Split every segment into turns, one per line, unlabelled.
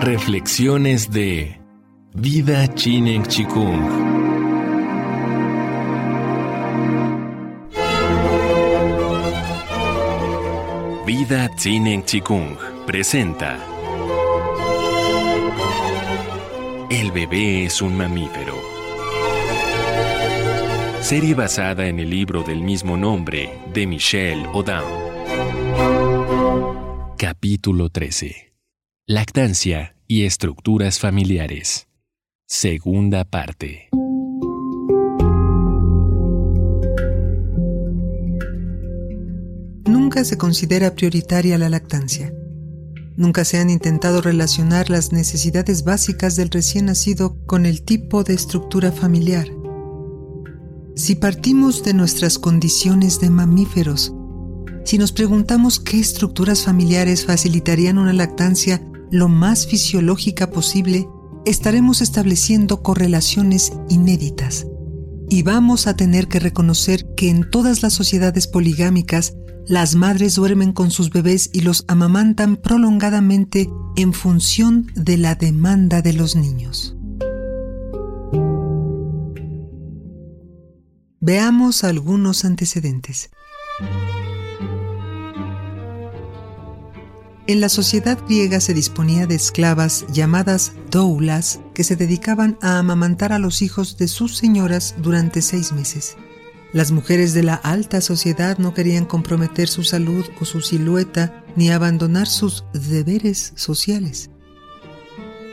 Reflexiones de Vida Chinen Chikung. Vida Chinen Chikung presenta El bebé es un mamífero. Serie basada en el libro del mismo nombre de Michelle Odin. Capítulo 13. Lactancia y estructuras familiares. Segunda parte.
Nunca se considera prioritaria la lactancia. Nunca se han intentado relacionar las necesidades básicas del recién nacido con el tipo de estructura familiar. Si partimos de nuestras condiciones de mamíferos, si nos preguntamos qué estructuras familiares facilitarían una lactancia lo más fisiológica posible, estaremos estableciendo correlaciones inéditas. Y vamos a tener que reconocer que en todas las sociedades poligámicas, las madres duermen con sus bebés y los amamantan prolongadamente en función de la demanda de los niños. Veamos algunos antecedentes. En la sociedad griega se disponía de esclavas llamadas doulas que se dedicaban a amamantar a los hijos de sus señoras durante seis meses. Las mujeres de la alta sociedad no querían comprometer su salud o su silueta ni abandonar sus deberes sociales.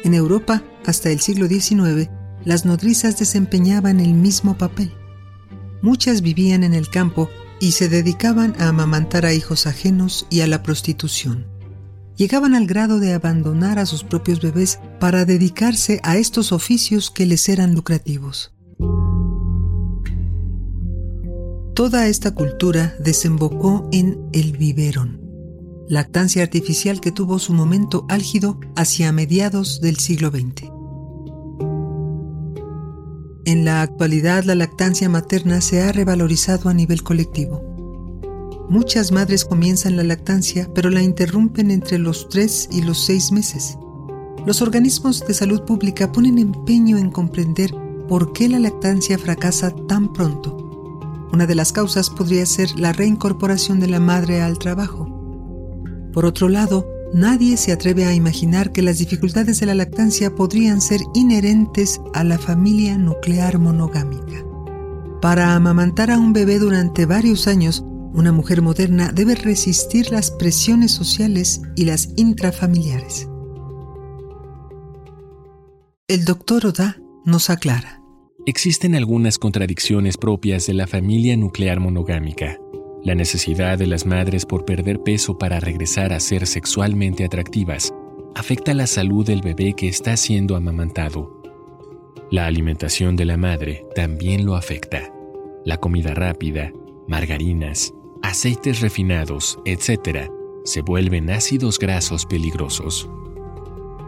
En Europa, hasta el siglo XIX, las nodrizas desempeñaban el mismo papel. Muchas vivían en el campo y se dedicaban a amamantar a hijos ajenos y a la prostitución llegaban al grado de abandonar a sus propios bebés para dedicarse a estos oficios que les eran lucrativos. Toda esta cultura desembocó en el biberón, lactancia artificial que tuvo su momento álgido hacia mediados del siglo XX. En la actualidad la lactancia materna se ha revalorizado a nivel colectivo. Muchas madres comienzan la lactancia, pero la interrumpen entre los 3 y los 6 meses. Los organismos de salud pública ponen empeño en comprender por qué la lactancia fracasa tan pronto. Una de las causas podría ser la reincorporación de la madre al trabajo. Por otro lado, nadie se atreve a imaginar que las dificultades de la lactancia podrían ser inherentes a la familia nuclear monogámica. Para amamantar a un bebé durante varios años, una mujer moderna debe resistir las presiones sociales y las intrafamiliares. El doctor Oda nos aclara.
Existen algunas contradicciones propias de la familia nuclear monogámica. La necesidad de las madres por perder peso para regresar a ser sexualmente atractivas afecta la salud del bebé que está siendo amamantado. La alimentación de la madre también lo afecta. La comida rápida, margarinas, aceites refinados, etc., se vuelven ácidos grasos peligrosos.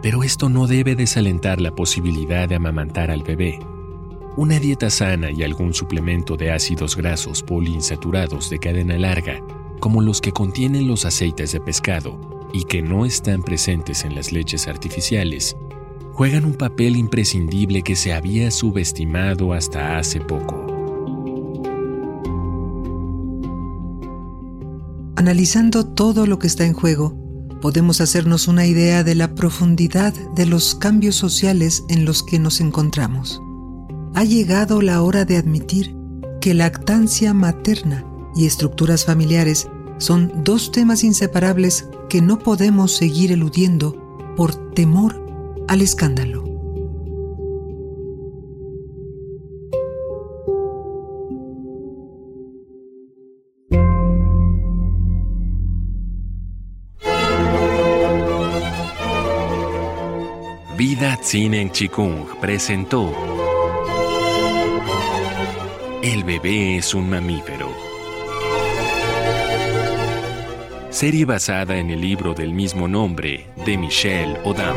Pero esto no debe desalentar la posibilidad de amamantar al bebé. Una dieta sana y algún suplemento de ácidos grasos poliinsaturados de cadena larga, como los que contienen los aceites de pescado y que no están presentes en las leches artificiales, juegan un papel imprescindible que se había subestimado hasta hace poco.
Analizando todo lo que está en juego, podemos hacernos una idea de la profundidad de los cambios sociales en los que nos encontramos. Ha llegado la hora de admitir que lactancia materna y estructuras familiares son dos temas inseparables que no podemos seguir eludiendo por temor al escándalo.
Vida en Chikung presentó El bebé es un mamífero. Serie basada en el libro del mismo nombre de Michelle Odam.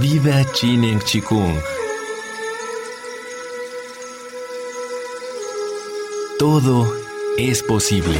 Vida en Chikung. Todo es posible.